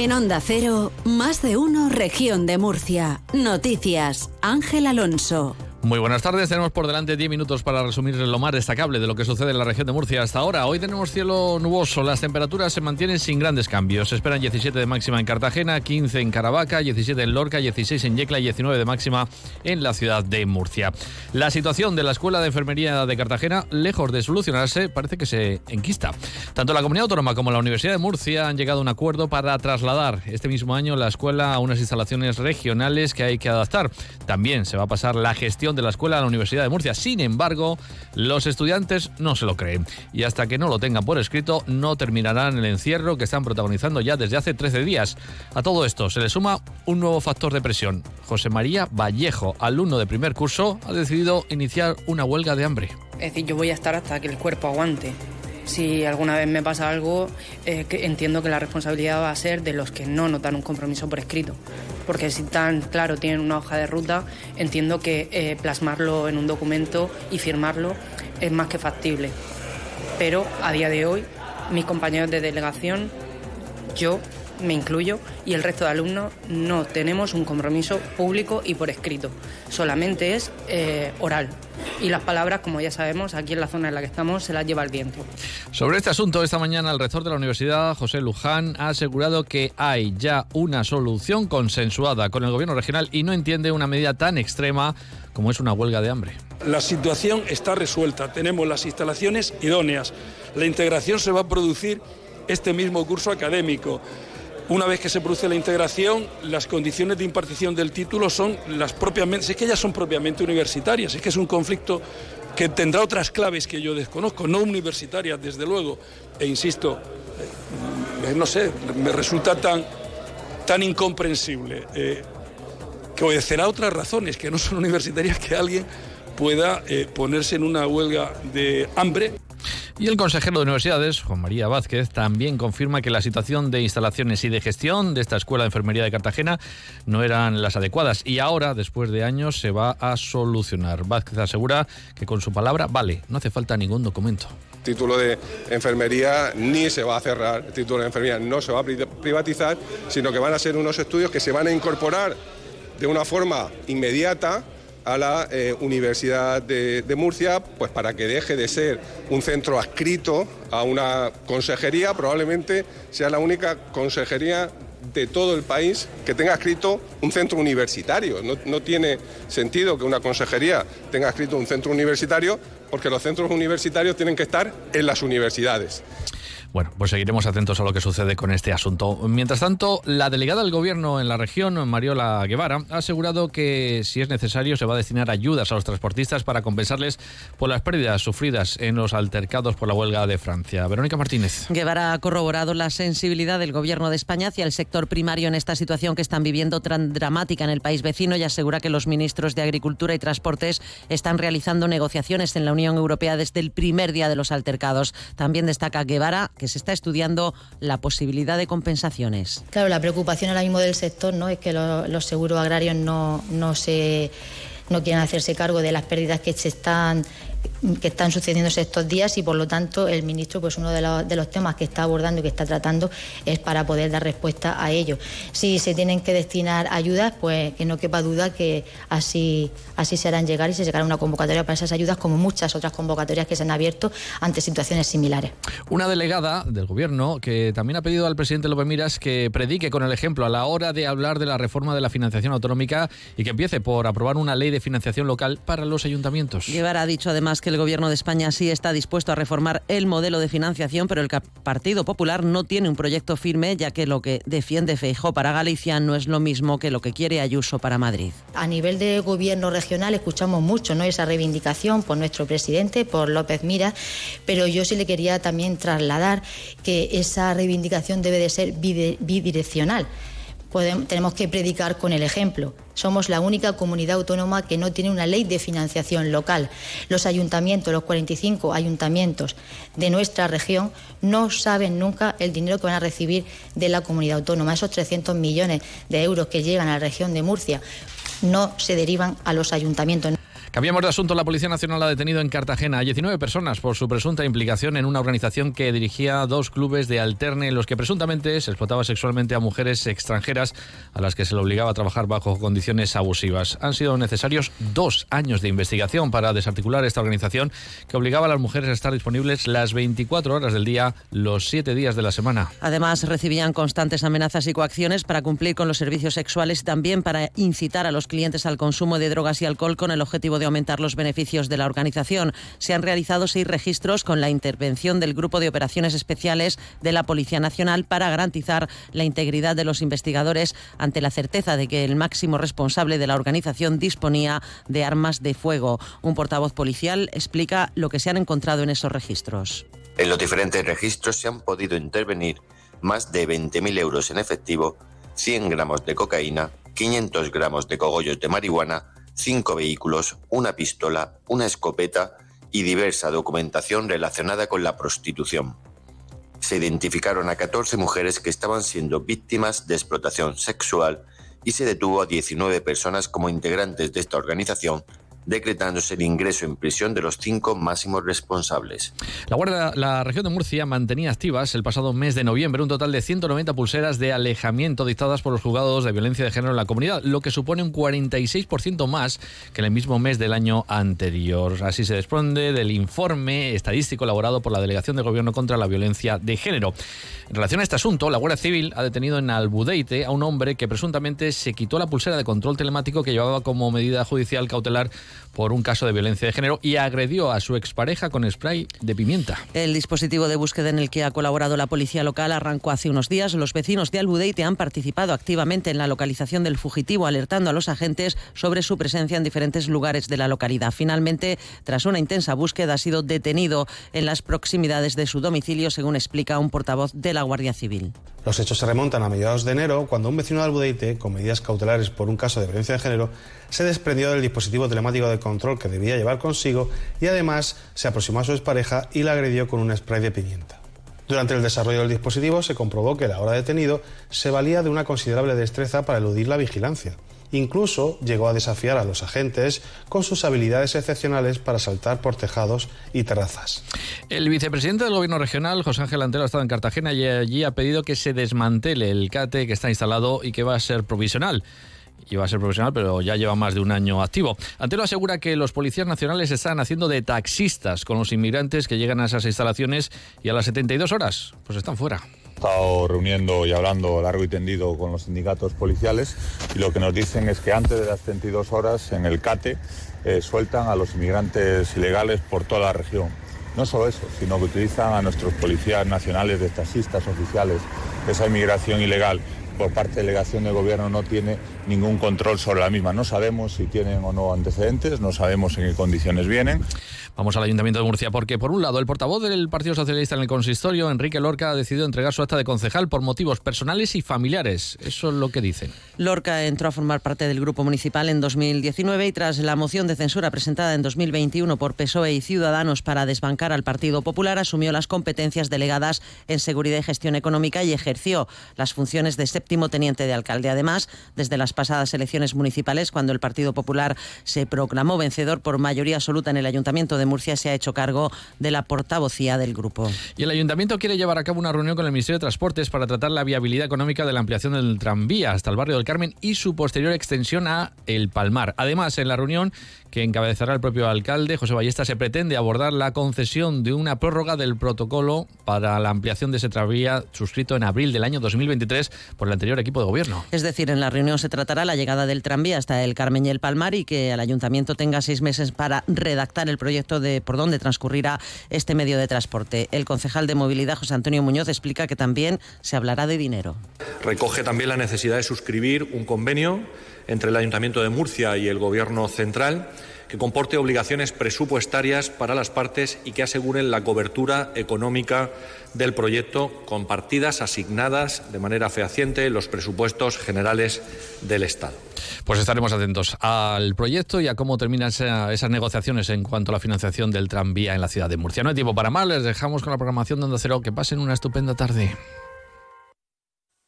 En Onda Cero, más de uno, región de Murcia. Noticias, Ángel Alonso. Muy buenas tardes, tenemos por delante 10 minutos para resumir lo más destacable de lo que sucede en la región de Murcia hasta ahora. Hoy tenemos cielo nuboso, las temperaturas se mantienen sin grandes cambios. Se esperan 17 de máxima en Cartagena, 15 en Caravaca, 17 en Lorca, 16 en Yecla y 19 de máxima en la ciudad de Murcia. La situación de la Escuela de Enfermería de Cartagena, lejos de solucionarse, parece que se enquista. Tanto la Comunidad Autónoma como la Universidad de Murcia han llegado a un acuerdo para trasladar este mismo año la escuela a unas instalaciones regionales que hay que adaptar. También se va a pasar la gestión de la escuela a la Universidad de Murcia. Sin embargo, los estudiantes no se lo creen y hasta que no lo tengan por escrito no terminarán el encierro que están protagonizando ya desde hace 13 días. A todo esto se le suma un nuevo factor de presión. José María Vallejo, alumno de primer curso, ha decidido iniciar una huelga de hambre. Es decir, yo voy a estar hasta que el cuerpo aguante. Si alguna vez me pasa algo, eh, entiendo que la responsabilidad va a ser de los que no notan un compromiso por escrito. Porque si tan claro tienen una hoja de ruta, entiendo que eh, plasmarlo en un documento y firmarlo es más que factible. Pero a día de hoy, mis compañeros de delegación, yo me incluyo, y el resto de alumnos no tenemos un compromiso público y por escrito. Solamente es eh, oral. Y las palabras, como ya sabemos, aquí en la zona en la que estamos, se las lleva el viento. Sobre este asunto, esta mañana el rector de la universidad, José Luján, ha asegurado que hay ya una solución consensuada con el gobierno regional y no entiende una medida tan extrema como es una huelga de hambre. La situación está resuelta, tenemos las instalaciones idóneas, la integración se va a producir este mismo curso académico. Una vez que se produce la integración, las condiciones de impartición del título son las propiamente, es que ellas son propiamente universitarias, es que es un conflicto que tendrá otras claves que yo desconozco, no universitarias desde luego, e insisto, eh, no sé, me resulta tan, tan incomprensible eh, que obedecerá otras razones que no son universitarias que alguien pueda eh, ponerse en una huelga de hambre. Y el consejero de Universidades, Juan María Vázquez, también confirma que la situación de instalaciones y de gestión de esta Escuela de Enfermería de Cartagena no eran las adecuadas y ahora, después de años, se va a solucionar. Vázquez asegura que con su palabra vale, no hace falta ningún documento. Título de enfermería ni se va a cerrar, título de enfermería no se va a privatizar, sino que van a ser unos estudios que se van a incorporar de una forma inmediata a la eh, Universidad de, Murcia, pues para que deje de ser un centro adscrito a una consejería, probablemente sea la única consejería de todo el país que tenga escrito un centro universitario. No, no, tiene sentido que una consejería tenga escrito un centro universitario porque los centros universitarios tienen que estar en las universidades. Bueno, pues seguiremos atentos a lo que sucede con este asunto. Mientras tanto, la delegada del Gobierno en la región, Mariola Guevara, ha asegurado que si es necesario se va a destinar ayudas a los transportistas para compensarles por las pérdidas sufridas en los altercados por la huelga de Francia. Verónica Martínez. Guevara ha corroborado la sensibilidad del Gobierno de España hacia el sector primario en esta situación que están viviendo tan dramática en el país vecino y asegura que los ministros de Agricultura y Transportes están realizando negociaciones en la Unión Europea desde el primer día de los altercados. También destaca Guevara que se está estudiando la posibilidad de compensaciones. Claro, la preocupación ahora mismo del sector no es que los, seguros agrarios no, no se no quieren hacerse cargo de las pérdidas que se están que están sucediéndose estos días y por lo tanto el ministro pues uno de los, temas que está abordando y que está tratando es para poder dar respuesta a ello. Si se tienen que destinar ayudas, pues que no quepa duda que así, así se harán llegar y se llegará una convocatoria para esas ayudas como muchas otras convocatorias que se han abierto ante situaciones similares. Una delegada del gobierno que también ha pedido al presidente López Miras que predique con el ejemplo a la hora de hablar de la reforma de la financiación autonómica y que empiece por aprobar una ley de financiación local para los ayuntamientos. Guevara ha dicho además que el Gobierno de España sí está dispuesto a reformar el modelo de financiación, pero el Partido Popular no tiene un proyecto firme, ya que lo que defiende Feijó para Galicia no es lo mismo que lo que quiere Ayuso para Madrid. A nivel de gobierno regional escuchamos mucho ¿no? esa reivindicación por nuestro presidente, por López Mira, pero yo sí le quería también trasladar que esa reivindicación debe de ser bidireccional. Tenemos que predicar con el ejemplo. Somos la única comunidad autónoma que no tiene una ley de financiación local. Los ayuntamientos, los 45 ayuntamientos de nuestra región, no saben nunca el dinero que van a recibir de la comunidad autónoma. Esos 300 millones de euros que llegan a la región de Murcia no se derivan a los ayuntamientos. Cambiamos de asunto. La Policía Nacional ha detenido en Cartagena a 19 personas por su presunta implicación en una organización que dirigía dos clubes de alterne en los que presuntamente se explotaba sexualmente a mujeres extranjeras a las que se le obligaba a trabajar bajo condiciones abusivas. Han sido necesarios dos años de investigación para desarticular esta organización que obligaba a las mujeres a estar disponibles las 24 horas del día, los 7 días de la semana. Además, recibían constantes amenazas y coacciones para cumplir con los servicios sexuales y también para incitar a los clientes al consumo de drogas y alcohol con el objetivo de aumentar los beneficios de la organización. Se han realizado seis registros con la intervención del Grupo de Operaciones Especiales de la Policía Nacional para garantizar la integridad de los investigadores ante la certeza de que el máximo responsable de la organización disponía de armas de fuego. Un portavoz policial explica lo que se han encontrado en esos registros. En los diferentes registros se han podido intervenir más de 20.000 euros en efectivo, 100 gramos de cocaína, 500 gramos de cogollos de marihuana, cinco vehículos, una pistola, una escopeta y diversa documentación relacionada con la prostitución. Se identificaron a 14 mujeres que estaban siendo víctimas de explotación sexual y se detuvo a 19 personas como integrantes de esta organización decretándose el ingreso en prisión de los cinco máximos responsables. La Guardia, la región de Murcia mantenía activas el pasado mes de noviembre un total de 190 pulseras de alejamiento dictadas por los juzgados de violencia de género en la comunidad, lo que supone un 46% más que en el mismo mes del año anterior. Así se desprende del informe estadístico elaborado por la Delegación de Gobierno contra la Violencia de Género. En relación a este asunto, la Guardia Civil ha detenido en Albudeite a un hombre que presuntamente se quitó la pulsera de control telemático que llevaba como medida judicial cautelar por un caso de violencia de género y agredió a su expareja con spray de pimienta. El dispositivo de búsqueda en el que ha colaborado la policía local arrancó hace unos días. Los vecinos de Albudeite han participado activamente en la localización del fugitivo, alertando a los agentes sobre su presencia en diferentes lugares de la localidad. Finalmente, tras una intensa búsqueda, ha sido detenido en las proximidades de su domicilio, según explica un portavoz de la Guardia Civil. Los hechos se remontan a mediados de enero, cuando un vecino de Albudeite, con medidas cautelares por un caso de violencia de género, se desprendió del dispositivo telemático de control que debía llevar consigo y además se aproximó a su expareja y la agredió con un spray de pimienta. Durante el desarrollo del dispositivo se comprobó que el ahora detenido se valía de una considerable destreza para eludir la vigilancia. Incluso llegó a desafiar a los agentes con sus habilidades excepcionales para saltar por tejados y terrazas. El vicepresidente del Gobierno regional, José Ángel Antero, ha estado en Cartagena y allí ha pedido que se desmantele el CATE que está instalado y que va a ser provisional iba a ser profesional, pero ya lleva más de un año activo. Antelo asegura que los policías nacionales están haciendo de taxistas con los inmigrantes que llegan a esas instalaciones y a las 72 horas, pues están fuera. He estado reuniendo y hablando largo y tendido con los sindicatos policiales y lo que nos dicen es que antes de las 72 horas en el CATE eh, sueltan a los inmigrantes ilegales por toda la región. No solo eso, sino que utilizan a nuestros policías nacionales de taxistas oficiales. Esa inmigración ilegal por parte de delegación de gobierno no tiene ningún control sobre la misma. No sabemos si tienen o no antecedentes, no sabemos en qué condiciones vienen. Vamos al Ayuntamiento de Murcia porque, por un lado, el portavoz del Partido Socialista en el consistorio, Enrique Lorca, ha decidido entregar su acta de concejal por motivos personales y familiares. Eso es lo que dicen. Lorca entró a formar parte del Grupo Municipal en 2019 y tras la moción de censura presentada en 2021 por PSOE y Ciudadanos para desbancar al Partido Popular, asumió las competencias delegadas en Seguridad y Gestión Económica y ejerció las funciones de séptimo teniente de alcalde. Además, desde las pasadas elecciones municipales, cuando el Partido Popular se proclamó vencedor por mayoría absoluta en el Ayuntamiento de Murcia se ha hecho cargo de la portavocía del grupo. Y el ayuntamiento quiere llevar a cabo una reunión con el Ministerio de Transportes para tratar la viabilidad económica de la ampliación del tranvía hasta el barrio del Carmen y su posterior extensión a El Palmar. Además, en la reunión que encabezará el propio alcalde, José Ballesta, se pretende abordar la concesión de una prórroga del protocolo para la ampliación de ese tranvía suscrito en abril del año 2023 por el anterior equipo de gobierno. Es decir, en la reunión se tratará la llegada del tranvía hasta el Carmen y el Palmar y que el ayuntamiento tenga seis meses para redactar el proyecto de por dónde transcurrirá este medio de transporte. El concejal de movilidad, José Antonio Muñoz, explica que también se hablará de dinero. Recoge también la necesidad de suscribir un convenio entre el Ayuntamiento de Murcia y el Gobierno central que comporte obligaciones presupuestarias para las partes y que aseguren la cobertura económica del proyecto con partidas asignadas de manera fehaciente en los presupuestos generales del Estado. Pues estaremos atentos al proyecto y a cómo terminan esas negociaciones en cuanto a la financiación del tranvía en la ciudad de Murcia. No hay tiempo para más, les dejamos con la programación de Onda Cero. Que pasen una estupenda tarde.